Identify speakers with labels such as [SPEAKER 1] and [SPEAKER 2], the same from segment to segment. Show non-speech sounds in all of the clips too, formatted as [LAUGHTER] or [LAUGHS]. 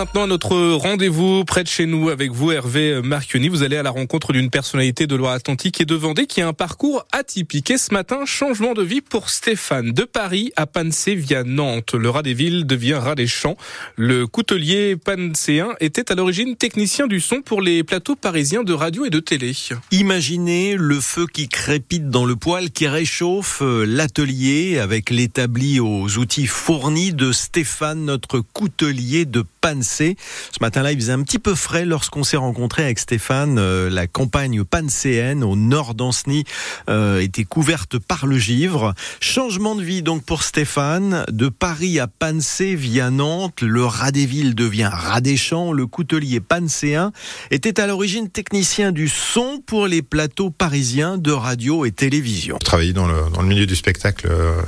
[SPEAKER 1] Maintenant, notre rendez-vous près de chez nous avec vous, Hervé Marchioni. Vous allez à la rencontre d'une personnalité de Loire-Atlantique et de Vendée qui a un parcours atypique. Et ce matin, changement de vie pour Stéphane. De Paris à Pansé via Nantes. Le rat des villes devient rat des champs. Le coutelier pancéen était à l'origine technicien du son pour les plateaux parisiens de radio et de télé.
[SPEAKER 2] Imaginez le feu qui crépite dans le poêle, qui réchauffe euh, l'atelier avec l'établi aux outils fournis de Stéphane, notre coutelier de Pansé. Ce matin-là, il faisait un petit peu frais lorsqu'on s'est rencontré avec Stéphane. Euh, la campagne pancéenne au nord d'Anceny euh, était couverte par le givre. Changement de vie donc pour Stéphane. De Paris à Pansé via Nantes, le rat des villes devient rat des champs. Le coutelier pancéen était à l'origine technicien du son pour les plateaux parisiens de radio et télévision.
[SPEAKER 3] Travaillé dans le, dans le milieu du spectacle euh,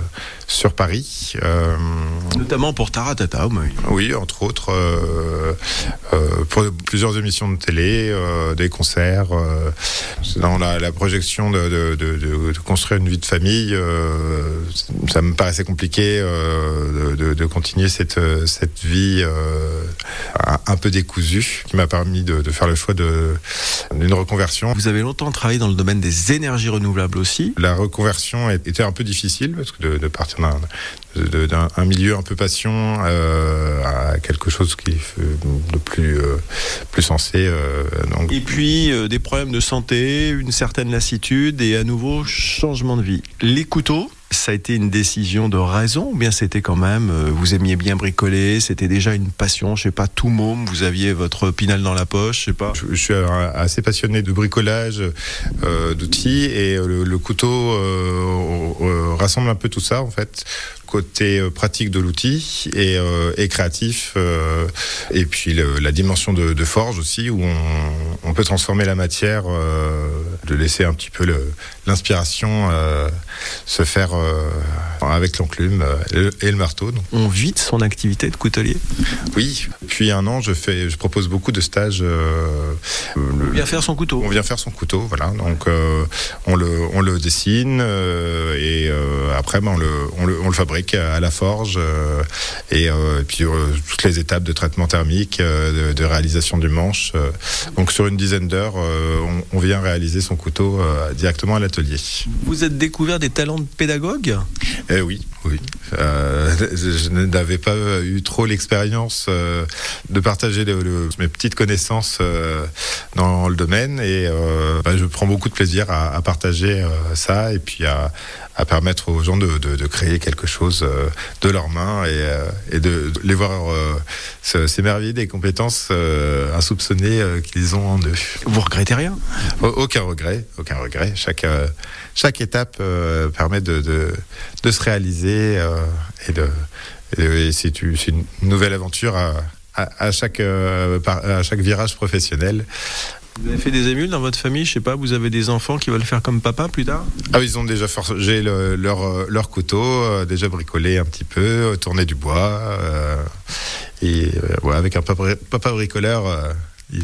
[SPEAKER 3] sur Paris.
[SPEAKER 2] Notamment pour Taratata
[SPEAKER 3] Oui, entre autres. Euh, pour plusieurs émissions de télé, euh, des concerts. dans la, la projection de, de, de, de, construire une vie de famille, ça me paraissait compliqué de, continuer cette, cette vie un peu décousue, qui m'a permis de, faire le choix d'une reconversion.
[SPEAKER 2] Vous avez longtemps travaillé dans le domaine des énergies renouvelables aussi.
[SPEAKER 3] La reconversion était un peu difficile parce que de, partir d'un milieu un peu passion euh, à quelque chose qui est de plus euh, plus sensé. Euh,
[SPEAKER 2] donc. Et puis des problèmes de santé, une certaine lassitude et à nouveau changement de vie. Les couteaux ça a été une décision de raison ou bien c'était quand même, vous aimiez bien bricoler, c'était déjà une passion, je sais pas, tout môme, vous aviez votre pinal dans la poche, je sais pas.
[SPEAKER 3] Je, suis assez passionné de bricolage, d'outils et le, couteau euh, rassemble un peu tout ça en fait côté pratique de l'outil et, et, créatif et puis la dimension de, de, forge aussi où on, on, peut transformer la matière de laisser un petit peu l'inspiration se faire euh, avec l'enclume euh, et le marteau.
[SPEAKER 2] On vit de son activité de coutelier?
[SPEAKER 3] Oui, depuis un an, je, fais, je propose beaucoup de stages.
[SPEAKER 2] Euh, on vient faire son couteau.
[SPEAKER 3] On vient faire son couteau, voilà. Donc on, le, on le dessine et après ben, on, le, on, le, on, le, fabrique à la forge et, puis toutes les étapes de traitement thermique, de, réalisation du manche. donc sur une dizaine d'heures, on, on, vient réaliser son couteau directement à l'atelier.
[SPEAKER 2] Vous êtes découvert des talents de pédagogue
[SPEAKER 3] eh oui, oui. Euh, je n'avais pas eu trop l'expérience euh, de partager mes petites connaissances euh, dans le domaine et bah, je prends beaucoup de plaisir à, partager ça et puis à, permettre aux gens de, créer quelque chose de leurs mains et, de, les voir s'émerveiller des compétences insoupçonnées qu'ils ont en eux.
[SPEAKER 2] Vous regrettez rien?
[SPEAKER 3] Aucun regret, aucun regret. Chaque, chaque étape permet de de, se réaliser euh, et de c'est une nouvelle aventure à, à, chaque, euh, à chaque virage professionnel.
[SPEAKER 2] Vous avez fait des émules dans votre famille Je sais pas, vous avez des enfants qui veulent faire comme papa plus tard?
[SPEAKER 3] Ah, ils ont déjà forgé leur, leur couteau, euh, déjà bricolé un petit peu, tourné du bois. et avec un papa, bricoleur, il,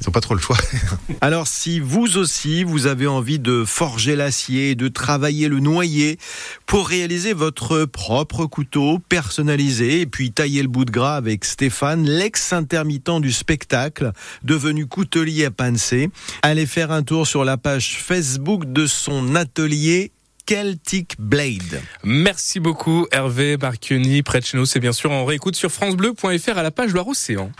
[SPEAKER 3] ils n'ont pas trop le choix. [LAUGHS]
[SPEAKER 2] Alors si vous aussi, vous avez envie de forger l'acier, de travailler le noyer pour réaliser votre propre couteau personnalisé et puis tailler le bout de gras avec Stéphane, l'ex-intermittent du spectacle, devenu coutelier à Pansé, allez faire un tour sur la page Facebook de son atelier Celtic Blade.
[SPEAKER 1] Merci beaucoup Hervé Barchioni, près de chez nous, c'est bien sûr en réécoute sur francebleu.fr à la page Loire-Océan.